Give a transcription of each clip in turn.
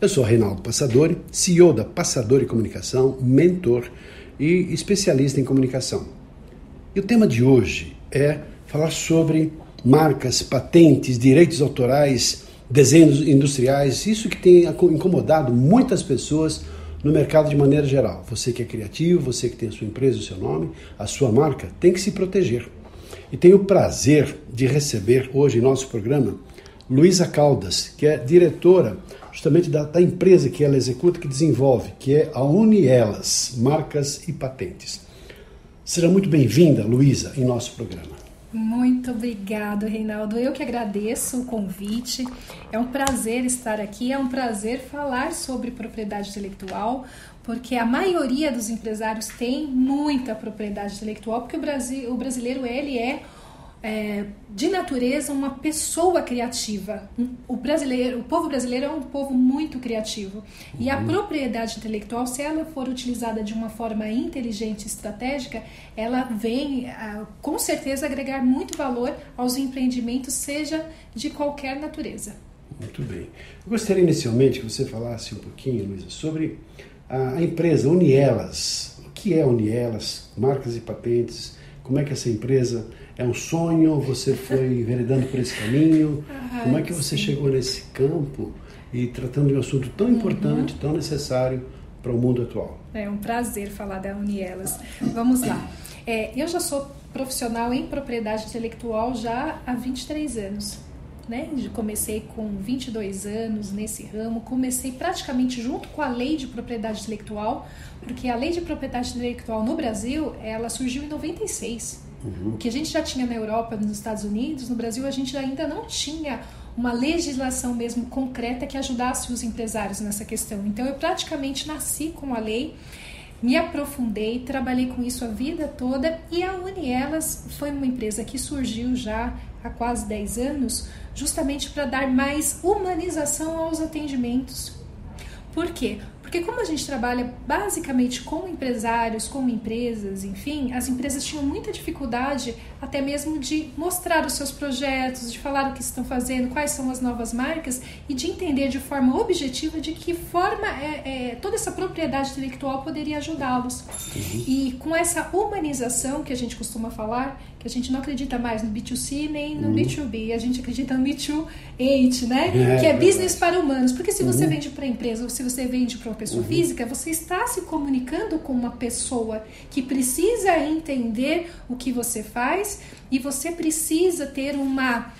Eu sou Reinaldo Passadori, CEO da Passadori Comunicação, mentor e especialista em comunicação. E o tema de hoje é falar sobre marcas, patentes, direitos autorais, desenhos industriais, isso que tem incomodado muitas pessoas no mercado de maneira geral. Você que é criativo, você que tem a sua empresa, o seu nome, a sua marca, tem que se proteger. E tenho o prazer de receber hoje em nosso programa Luísa Caldas, que é diretora justamente da, da, empresa que ela executa, que desenvolve, que é a Unielas, Marcas e Patentes. Seja muito bem-vinda, Luísa, em nosso programa. Muito obrigado, Reinaldo. Eu que agradeço o convite. É um prazer estar aqui, é um prazer falar sobre propriedade intelectual, porque a maioria dos empresários tem muita propriedade intelectual, porque o, Brasil, o brasileiro ele é é, de natureza uma pessoa criativa. O brasileiro, o povo brasileiro é um povo muito criativo. E a uhum. propriedade intelectual, se ela for utilizada de uma forma inteligente e estratégica, ela vem com certeza agregar muito valor aos empreendimentos, seja de qualquer natureza. Muito bem. Eu gostaria inicialmente que você falasse um pouquinho, Luísa, sobre a empresa Unielas. O que é Unielas? Marcas e patentes. Como é que essa empresa é um sonho? Você foi enveredando por esse caminho? Ah, Como é que você sim. chegou nesse campo e tratando de um assunto tão importante, uhum. tão necessário para o mundo atual? É um prazer falar da Unielas. Vamos lá. É, eu já sou profissional em propriedade intelectual já há 23 anos. Né? Comecei com 22 anos nesse ramo, comecei praticamente junto com a lei de propriedade intelectual, porque a lei de propriedade intelectual no Brasil, ela surgiu em 96. Uhum. O que a gente já tinha na Europa, nos Estados Unidos, no Brasil a gente ainda não tinha uma legislação mesmo concreta que ajudasse os empresários nessa questão. Então eu praticamente nasci com a lei, me aprofundei, trabalhei com isso a vida toda e a Unielas foi uma empresa que surgiu já há quase 10 anos, justamente para dar mais humanização aos atendimentos. Por quê? Porque como a gente trabalha basicamente com empresários, com empresas, enfim, as empresas tinham muita dificuldade até mesmo de mostrar os seus projetos, de falar o que estão fazendo, quais são as novas marcas e de entender de forma objetiva de que forma é, é toda essa propriedade intelectual poderia ajudá-los. E com essa humanização que a gente costuma falar, que a gente não acredita mais no B2C nem no uhum. B2B, a gente acredita no B2H, né? É, que é business para humanos. Porque se você uhum. vende para empresa ou se você vende para uma pessoa uhum. física, você está se comunicando com uma pessoa que precisa entender o que você faz e você precisa ter uma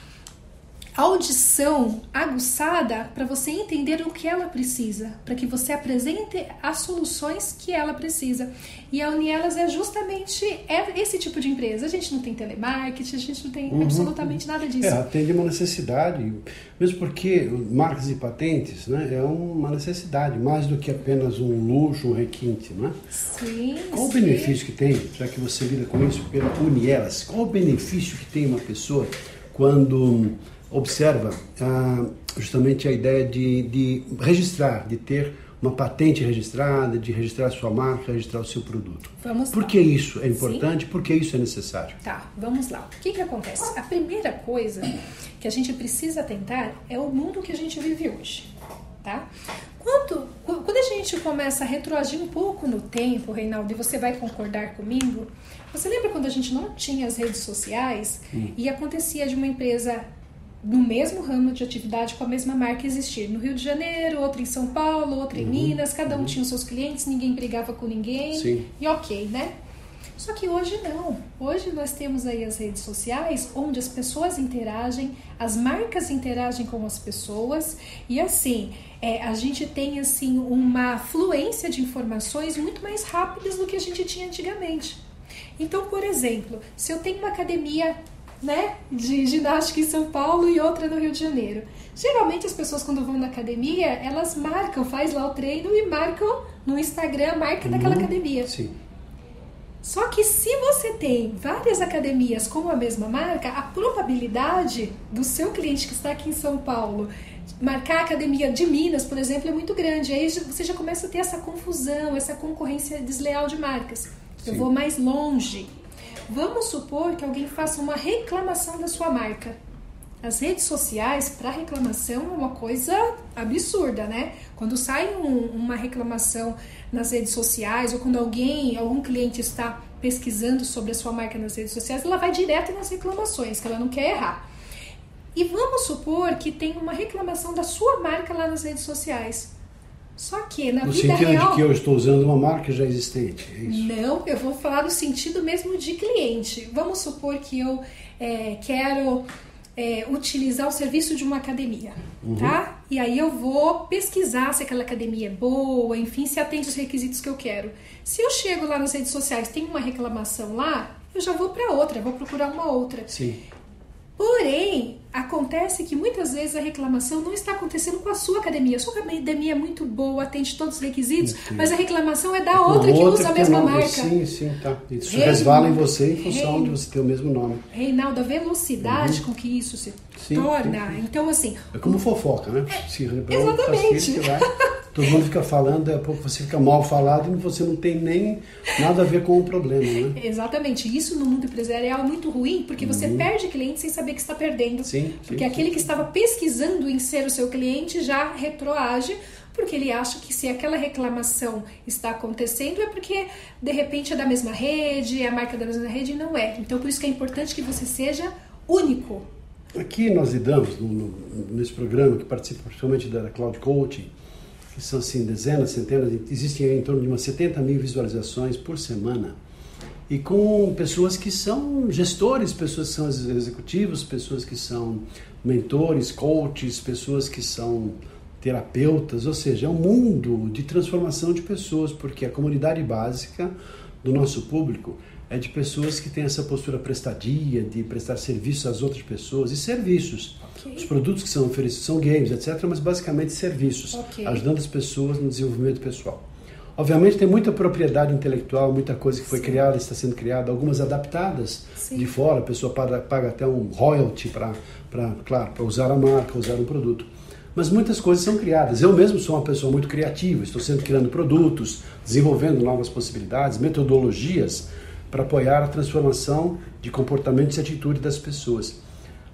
audição aguçada para você entender o que ela precisa, para que você apresente as soluções que ela precisa. E a Unielas é justamente é esse tipo de empresa. A gente não tem telemarketing, a gente não tem uhum. absolutamente nada disso. É, atende uma necessidade, mesmo porque marcas e patentes né, é uma necessidade, mais do que apenas um luxo, um requinte. Né? Sim. Qual sim. o benefício que tem, já que você lida com isso pela Unielas, qual o benefício que tem uma pessoa quando observa ah, justamente a ideia de, de registrar, de ter uma patente registrada, de registrar a sua marca, registrar o seu produto. Vamos Por lá. que isso é importante? Sim? Por que isso é necessário? Tá, vamos lá. O que, que acontece? A primeira coisa que a gente precisa tentar é o mundo que a gente vive hoje. Tá? Quando, quando a gente começa a retroagir um pouco no tempo, Reinaldo, e você vai concordar comigo, você lembra quando a gente não tinha as redes sociais hum. e acontecia de uma empresa no mesmo ramo de atividade com a mesma marca existir. No Rio de Janeiro, outra em São Paulo, outra em uhum, Minas, cada um uhum. tinha os seus clientes, ninguém brigava com ninguém. Sim. E ok, né? Só que hoje não. Hoje nós temos aí as redes sociais onde as pessoas interagem, as marcas interagem com as pessoas e assim é, a gente tem assim uma fluência de informações muito mais rápidas do que a gente tinha antigamente. Então, por exemplo, se eu tenho uma academia né, de ginástica em São Paulo e outra no Rio de Janeiro. Geralmente as pessoas quando vão na academia, elas marcam, faz lá o treino e marcam no Instagram a marca uhum, daquela academia. Sim. Só que se você tem várias academias com a mesma marca, a probabilidade do seu cliente que está aqui em São Paulo marcar a academia de Minas, por exemplo, é muito grande. Aí você já começa a ter essa confusão, essa concorrência desleal de marcas. Sim. Eu vou mais longe. Vamos supor que alguém faça uma reclamação da sua marca. As redes sociais, para reclamação, é uma coisa absurda, né? Quando sai um, uma reclamação nas redes sociais, ou quando alguém, algum cliente está pesquisando sobre a sua marca nas redes sociais, ela vai direto nas reclamações, que ela não quer errar. E vamos supor que tem uma reclamação da sua marca lá nas redes sociais. Só que na no vida real. No sentido de que eu estou usando uma marca já existente. É isso? Não, eu vou falar no sentido mesmo de cliente. Vamos supor que eu é, quero é, utilizar o serviço de uma academia, uhum. tá? E aí eu vou pesquisar se aquela academia é boa, enfim, se atende os requisitos que eu quero. Se eu chego lá nas redes sociais, tem uma reclamação lá, eu já vou para outra, vou procurar uma outra. Sim. Porém, acontece que muitas vezes a reclamação não está acontecendo com a sua academia. A sua academia é muito boa, atende todos os requisitos, mas a reclamação é da é outra que usa a mesma marca. Sim, sim, tá. Isso Rein... resvala em você em função Rein... de você ter o mesmo nome. Reinaldo, a velocidade uhum. com que isso se sim, torna. Sim. Então, assim. É como fofoca, né? Se exatamente. Todo mundo fica falando, daqui a pouco você fica mal falado e você não tem nem nada a ver com o problema, né? Exatamente. Isso no mundo empresarial é muito ruim, porque você uhum. perde cliente sem saber que está perdendo. Sim, porque sim, aquele sim. que estava pesquisando em ser o seu cliente já retroage porque ele acha que se aquela reclamação está acontecendo é porque de repente é da mesma rede, é a marca da mesma rede e não é. Então por isso que é importante que você seja único. Aqui nós lidamos no, no, nesse programa que participa principalmente da Cloud Coaching que são assim, dezenas, centenas, existem em torno de umas 70 mil visualizações por semana. E com pessoas que são gestores, pessoas que são executivos, pessoas que são mentores, coaches, pessoas que são terapeutas, ou seja, é um mundo de transformação de pessoas, porque a comunidade básica do nosso público é de pessoas que têm essa postura prestadia, de prestar serviço às outras pessoas e serviços. Okay. Os produtos que são oferecidos são games, etc., mas basicamente serviços, okay. ajudando as pessoas no desenvolvimento pessoal. Obviamente tem muita propriedade intelectual, muita coisa que foi Sim. criada, está sendo criada, algumas adaptadas Sim. de fora, a pessoa paga, paga até um royalty para, claro, para usar a marca, usar um produto. Mas muitas coisas são criadas. Eu mesmo sou uma pessoa muito criativa, estou sempre criando produtos, desenvolvendo novas possibilidades, metodologias para apoiar a transformação de comportamento e atitude das pessoas.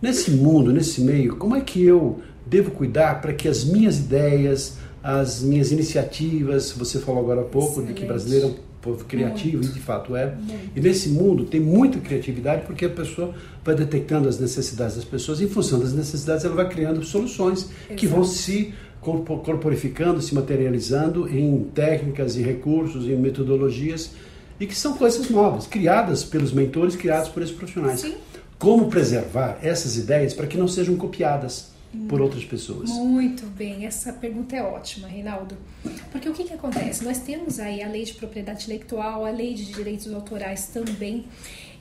Nesse mundo, nesse meio, como é que eu devo cuidar para que as minhas ideias, as minhas iniciativas, você falou agora há pouco Excelente. de que brasileiro é um povo criativo, Muito. e de fato é. Muito. E nesse mundo tem muita criatividade porque a pessoa vai detectando as necessidades das pessoas, e em função das necessidades ela vai criando soluções Exato. que vão se corporificando, se materializando em técnicas, em recursos, em metodologias e que são coisas novas, criadas pelos mentores, criadas por esses profissionais. Sim. Como preservar essas ideias para que não sejam copiadas por outras pessoas? Muito bem, essa pergunta é ótima, Reinaldo. Porque o que, que acontece? Nós temos aí a lei de propriedade intelectual, a lei de direitos autorais também,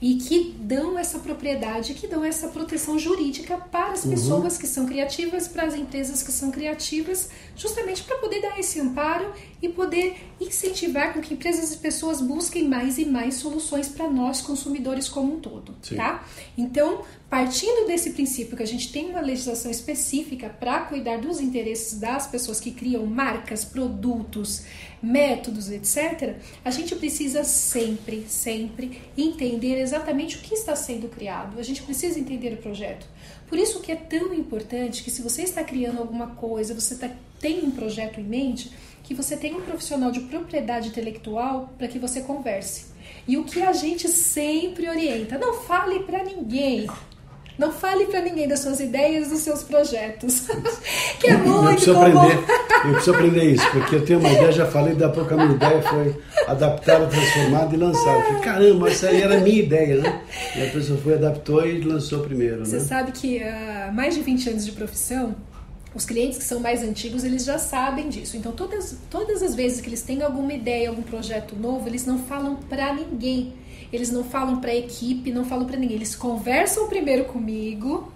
e que dão essa propriedade, que dão essa proteção jurídica para as uhum. pessoas que são criativas, para as empresas que são criativas, justamente para poder dar esse amparo e poder incentivar com que empresas e pessoas busquem mais e mais soluções para nós consumidores como um todo, Sim. tá? Então, partindo desse princípio que a gente tem uma legislação específica para cuidar dos interesses das pessoas que criam marcas, produtos, métodos, etc., a gente precisa sempre, sempre entender exatamente o que está sendo criado. A gente precisa entender o projeto. Por isso que é tão importante que se você está criando alguma coisa, você tá, tem um projeto em mente, que você tenha um profissional de propriedade intelectual para que você converse. E o que a gente sempre orienta, não fale para ninguém. Não fale para ninguém das suas ideias, dos seus projetos. que é muito eu preciso comum. aprender. Eu preciso aprender isso, porque eu tenho uma ideia, já falei, da pouco a minha ideia foi adaptada, transformada e lançada. Eu falei, caramba, essa aí era a minha ideia, né? E a pessoa foi, adaptou e lançou primeiro. Você né? sabe que há uh, mais de 20 anos de profissão, os clientes que são mais antigos, eles já sabem disso. Então, todas, todas as vezes que eles têm alguma ideia, algum projeto novo, eles não falam para ninguém eles não falam para a equipe, não falam para ninguém. Eles conversam primeiro comigo.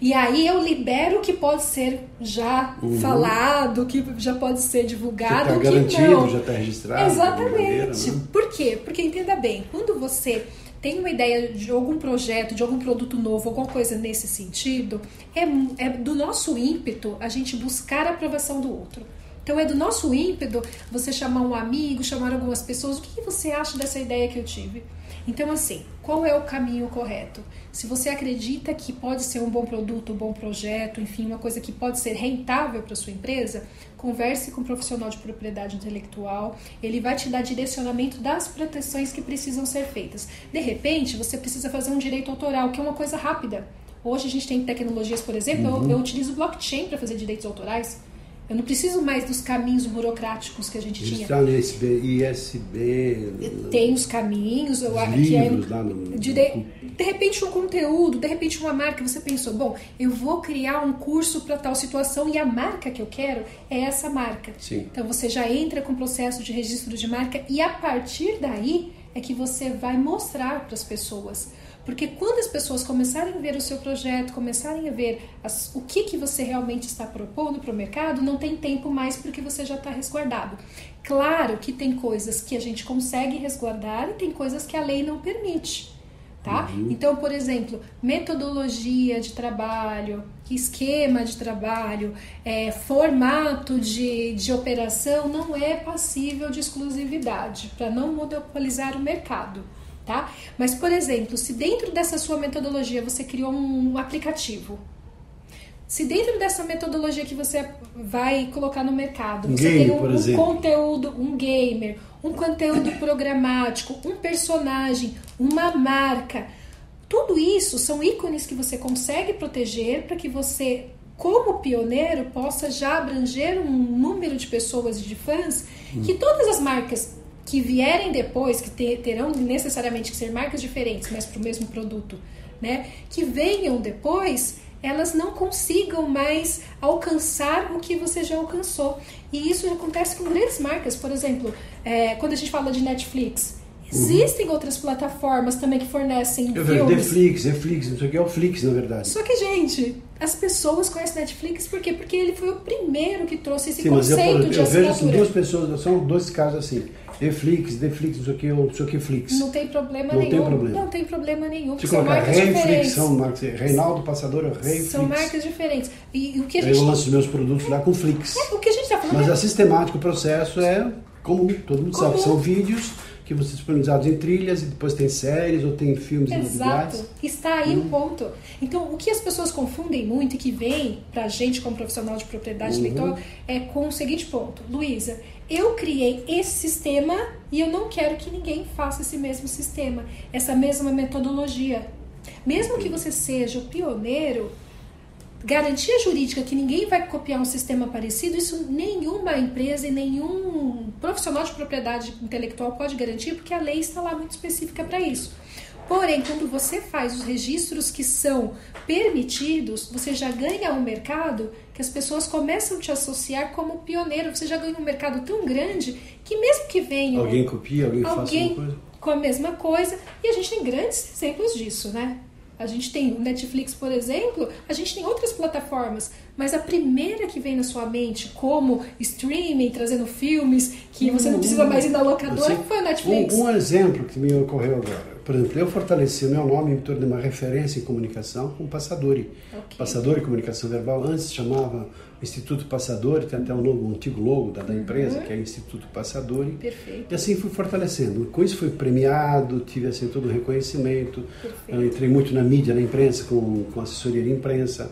E aí eu libero o que pode ser já uhum. falado, que já pode ser divulgado, já tá garantido, não. já está registrado. Exatamente. Né? Por quê? Porque entenda bem, quando você tem uma ideia de algum projeto, de algum produto novo, alguma coisa nesse sentido, é, é do nosso ímpeto a gente buscar a aprovação do outro. Então é do nosso ímpeto você chamar um amigo, chamar algumas pessoas, o que você acha dessa ideia que eu tive? Então, assim, qual é o caminho correto? Se você acredita que pode ser um bom produto, um bom projeto, enfim, uma coisa que pode ser rentável para sua empresa, converse com um profissional de propriedade intelectual, ele vai te dar direcionamento das proteções que precisam ser feitas. De repente, você precisa fazer um direito autoral, que é uma coisa rápida. Hoje a gente tem tecnologias, por exemplo, uhum. eu, eu utilizo blockchain para fazer direitos autorais. Eu não preciso mais dos caminhos burocráticos que a gente tinha. Está no ISB, ISB. Tem os caminhos, eu acho que é. Lá no, de, de repente um conteúdo, de repente uma marca, você pensou, bom, eu vou criar um curso para tal situação e a marca que eu quero é essa marca. Sim. Então você já entra com o processo de registro de marca e a partir daí é que você vai mostrar para as pessoas porque quando as pessoas começarem a ver o seu projeto, começarem a ver as, o que, que você realmente está propondo para o mercado, não tem tempo mais porque você já está resguardado. Claro que tem coisas que a gente consegue resguardar e tem coisas que a lei não permite. Tá? Uhum. Então, por exemplo, metodologia de trabalho, esquema de trabalho, é, formato de, de operação não é passível de exclusividade para não monopolizar o mercado tá? Mas, por exemplo, se dentro dessa sua metodologia você criou um aplicativo, se dentro dessa metodologia que você vai colocar no mercado, um você game, tem um, um conteúdo, um gamer, um conteúdo programático, um personagem, uma marca, tudo isso são ícones que você consegue proteger para que você, como pioneiro, possa já abranger um número de pessoas e de fãs que todas as marcas que vierem depois, que terão necessariamente que ser marcas diferentes, mas para o mesmo produto, né? Que venham depois, elas não consigam mais alcançar o que você já alcançou. E isso acontece com grandes marcas. Por exemplo, é, quando a gente fala de Netflix, Existem uhum. outras plataformas também que fornecem Eu filmes. Netflix, Netflix, não sei o que é o Flix, na verdade. Só que, gente, as pessoas conhecem Netflix por quê? Porque ele foi o primeiro que trouxe esse Sim, conceito mas eu, de eu vejo assim, duas pessoas, são dois casos assim. Netflix, Netflix, não sei o que, não sei o que, Flix. Não tem problema não nenhum. Tem problema. Não tem problema nenhum. Se são marcas diferentes. São marcas, Reinaldo Passador, Rei São marcas diferentes. E o que a gente... Eu lanço os meus produtos lá com Flix. É, o que a gente está falando Mas é... a sistemática, o processo é, como todo mundo como... sabe, são vídeos que vão ser disponibilizados em trilhas e depois tem séries ou tem filmes Exato. individuais. Está aí hum. o ponto. Então, o que as pessoas confundem muito e que vem para a gente como profissional de propriedade uhum. intelectual é com o seguinte ponto. Luísa, eu criei esse sistema e eu não quero que ninguém faça esse mesmo sistema, essa mesma metodologia. Mesmo que você seja o pioneiro, garantia jurídica que ninguém vai copiar um sistema parecido, isso nenhuma empresa e nenhum profissional de propriedade intelectual pode garantir, porque a lei está lá muito específica para isso. Porém, quando você faz os registros que são permitidos, você já ganha um mercado que as pessoas começam a te associar como pioneiro. Você já ganha um mercado tão grande que mesmo que venha alguém copia, alguém, alguém faça uma coisa com a mesma coisa, e a gente tem grandes exemplos disso, né? A gente tem o Netflix, por exemplo, a gente tem outras plataformas, mas a primeira que vem na sua mente como streaming, trazendo filmes, que você não precisa mais ir na locadora, foi o Netflix. Um, um, exemplo que me ocorreu agora. Por exemplo, eu fortaleci o meu nome em torno de uma referência em comunicação com Passadori. Okay. Passadori Comunicação Verbal, antes chamava Instituto Passadori, tem até um, novo, um antigo logo da, da empresa, uhum. que é Instituto Passadori. Perfeito. E assim fui fortalecendo. Com isso fui premiado, tive assim todo o reconhecimento. Entrei muito na mídia, na imprensa, com, com assessoria de imprensa.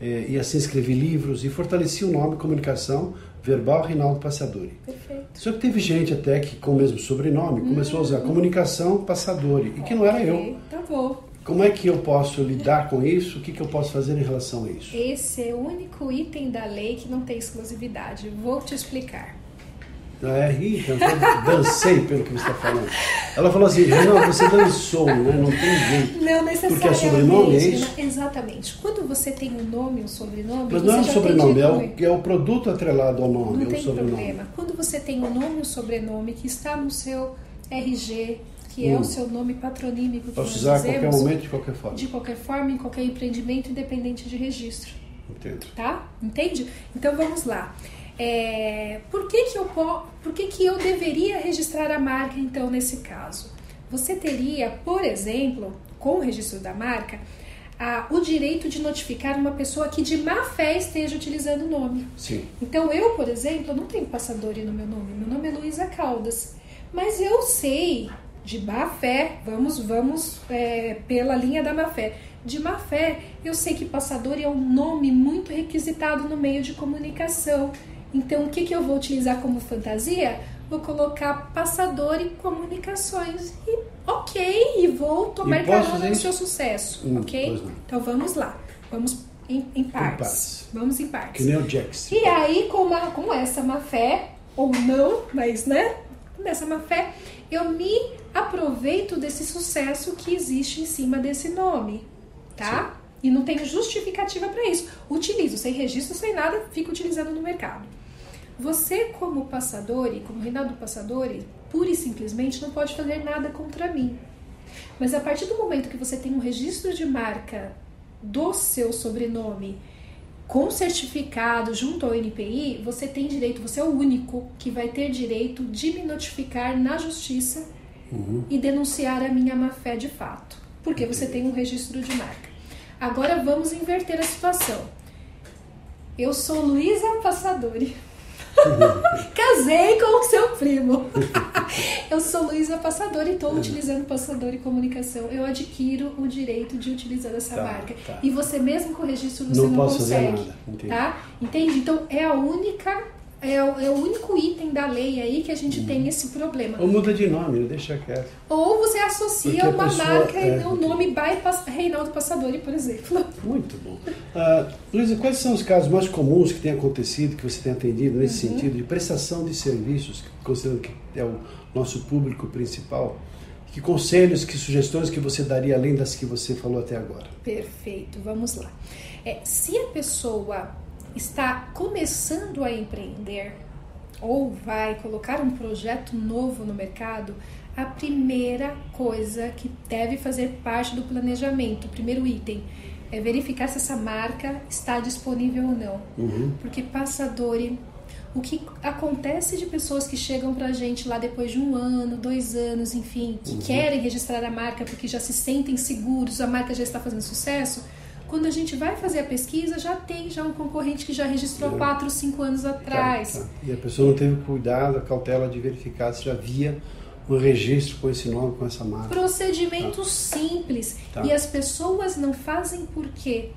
E assim escrevi livros e fortaleci o nome Comunicação Verbal Reinaldo Passadori. Perfeito. Só que teve gente até que com o mesmo sobrenome começou a usar uhum. Comunicação Passadori, e que não era eu. Tá bom. Como é que eu posso lidar com isso? O que, que eu posso fazer em relação a isso? Esse é o único item da lei que não tem exclusividade. Vou te explicar. É, dancei pelo que você está falando. Ela falou assim, não, você dançou, né? não tem jeito. Não necessariamente. Porque é sobrenome, é isso? Exatamente. Quando você tem um nome e um sobrenome... Mas não é um sobrenome, é o, é o produto atrelado ao nome, não é tem problema. Quando você tem um nome e um sobrenome que está no seu RG, que é o seu nome patronímico que Posso nós usar a dizemos, qualquer momento, de qualquer forma. de qualquer forma, em qualquer empreendimento, independente de registro. Entendo. Tá? Entende? Então vamos lá. É, por que, que, eu, po- por que, que eu deveria registrar a marca, então, nesse caso? Você teria, por exemplo, com o registro da marca, a- o direito de notificar uma pessoa que de má fé esteja utilizando o nome. Sim. Então, eu, por exemplo, não tenho passador no meu nome. Meu nome é Luísa Caldas. Mas eu sei de má fé, vamos, vamos é, pela linha da má fé. De má fé, eu sei que passador é um nome muito requisitado no meio de comunicação. Então, o que, que eu vou utilizar como fantasia? Vou colocar passador e comunicações. E ok, e vou tomar E carona dizer no seu sucesso, Hum, ok? Então vamos lá. Vamos em, em partes. partes. Vamos em Que partes. nem o Jax. E aí, com, uma, com essa má fé, ou não, mas né? Nessa má fé, eu me aproveito desse sucesso que existe em cima desse nome, tá? E não tenho justificativa para isso. Utilizo, sem registro, sem nada, fico utilizando no mercado. Você, como passador, e como Reinaldo Passador, pura e simplesmente não pode fazer nada contra mim. Mas a partir do momento que você tem um registro de marca do seu sobrenome com certificado junto ao NPI, você tem direito, você é o único que vai ter direito de me notificar na justiça e denunciar a minha má fé de fato, porque você tem um registro de marca. Agora vamos inverter a situação. Eu sou Luísa Passadori. Casei com o seu primo. eu sou Luísa Passador e estou utilizando Passador e Comunicação. Eu adquiro o direito de utilizar essa Tá, marca. tá. E você mesmo com o registro você Não não, consegue. Tá? Entende? Então é a única. É o, é o único item da lei aí que a gente Uhum. tem esse problema. Ou muda de nome, deixa quieto. Ou você associa Porque uma pessoa- marca é, e o nome by Pas- Reinaldo Passadori, por exemplo. Muito bom. Ah, Luísa, quais são os casos mais comuns que têm acontecido, que você tem atendido nesse Uhum. sentido de prestação de serviços, considerando que é o nosso público principal? Que conselhos, que sugestões que você daria além das que você falou até agora? Perfeito, vamos lá. É, se a pessoa está começando a empreender ou vai colocar um projeto novo no mercado, a primeira coisa que deve fazer parte do planejamento, o primeiro item, é verificar se essa marca está disponível ou não. Porque passadori, o que acontece de pessoas que chegam pra gente lá depois de um ano, dois anos, enfim, que querem registrar a marca porque já se sentem seguros, a marca já está fazendo sucesso, quando a gente vai fazer a pesquisa, já tem já um concorrente que já registrou há 4, 5 anos atrás. Tá, tá. E a pessoa não teve cuidado, a cautela de verificar se já havia um registro com esse nome, com essa marca. Procedimento simples. Tá. E as pessoas não fazem por quê?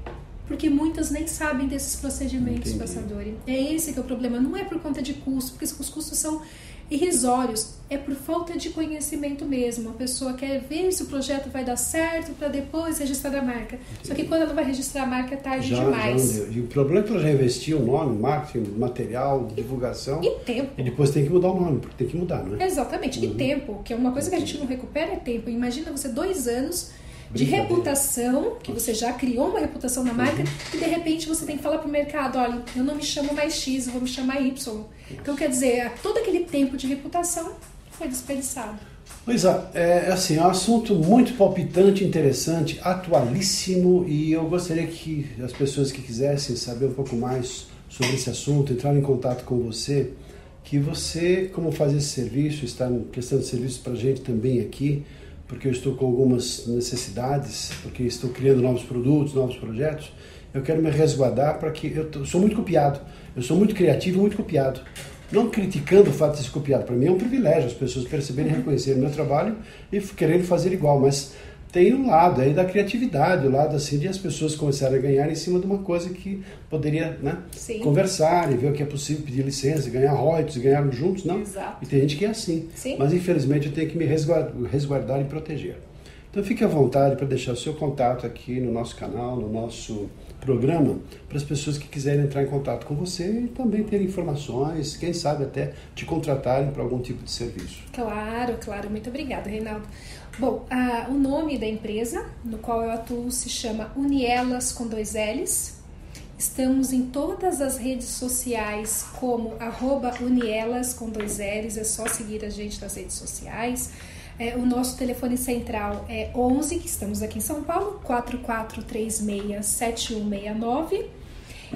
Porque muitas nem sabem desses procedimentos, Entendi. passadori. É esse que é o problema. Não é por conta de custo, porque os custos são irrisórios. É por falta de conhecimento mesmo. A pessoa quer ver se o projeto vai dar certo para depois registrar a marca. Só que quando ela vai registrar a marca é tarde Já, demais. já. E o problema é que ela já investiu o nome, marketing, material, divulgação. E tempo. E depois tem que mudar o nome, porque tem que mudar, não é? Exatamente. E tempo, que é uma coisa que a gente não recupera é tempo. Imagina você dois anos de reputação, que você já criou uma reputação na marca, e de repente você tem que falar pro mercado, olha, eu não me chamo mais X, eu vou me chamar Y. Então, quer dizer, todo aquele tempo de reputação foi desperdiçado. Pois é, é assim, é um assunto muito palpitante, interessante, atualíssimo e eu gostaria que as pessoas que quisessem saber um pouco mais sobre esse assunto, entrar em contato com você, que você, como faz esse serviço, está prestando serviço para a gente também aqui, porque eu estou com algumas necessidades, porque estou criando novos produtos, novos projetos, eu quero me resguardar para que eu sou muito copiado, eu sou muito criativo, muito copiado. Não criticando o fato de ser copiado, para mim é um privilégio as pessoas perceberem e reconhecerem o meu trabalho e querendo fazer igual, mas tem um lado aí da criatividade, o lado assim de as pessoas começarem a ganhar em cima de uma coisa que poderia, né, Sim. conversar e ver o que é possível, pedir licença, ganhar royalties, ganhar juntos, não? Exato. E tem gente que é assim. Sim. Mas infelizmente eu tenho que me resguardar, resguardar e proteger. Então fique à vontade para deixar o seu contato aqui no nosso canal, no nosso programa, para as pessoas que quiserem entrar em contato com você e também ter informações, quem sabe até te contratarem para algum tipo de serviço. Claro, claro. Muito obrigada, Reinaldo. Bom, o nome da empresa no qual eu atuo se chama Unielas com dois L's. Estamos em todas as redes sociais como arroba Unielas com dois L's. É só seguir a gente nas redes sociais. É, o nosso telefone central é 11, que estamos aqui em São Paulo, 4436-7169.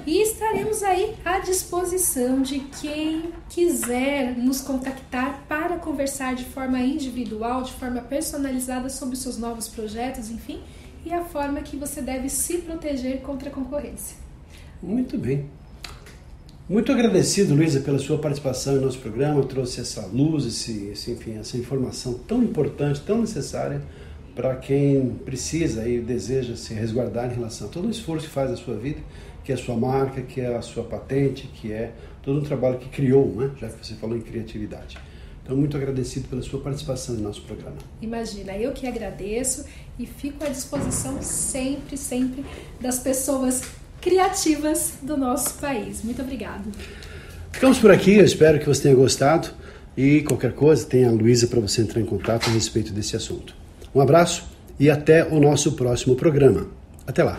E estaremos aí à disposição de quem quiser nos contactar para conversar de forma individual, de forma personalizada sobre os seus novos projetos, enfim, e a forma que você deve se proteger contra a concorrência. Muito bem. Muito agradecido, Luísa, pela sua participação no nosso programa, trouxe essa luz, esse, esse, enfim, essa informação tão importante, tão necessária para quem precisa e deseja se resguardar em relação a todo o esforço que faz na sua vida, que é a sua marca, que é a sua patente, que é todo um trabalho que criou, né? já que você falou em criatividade. Então, muito agradecido pela sua participação no nosso programa. Imagina, eu que agradeço e fico à disposição sempre, sempre das pessoas criativas do nosso país. Muito obrigada. Ficamos por aqui, eu espero que você tenha gostado e qualquer coisa, tem a Luísa para você entrar em contato a respeito desse assunto. Um abraço e até o nosso próximo programa. Até lá.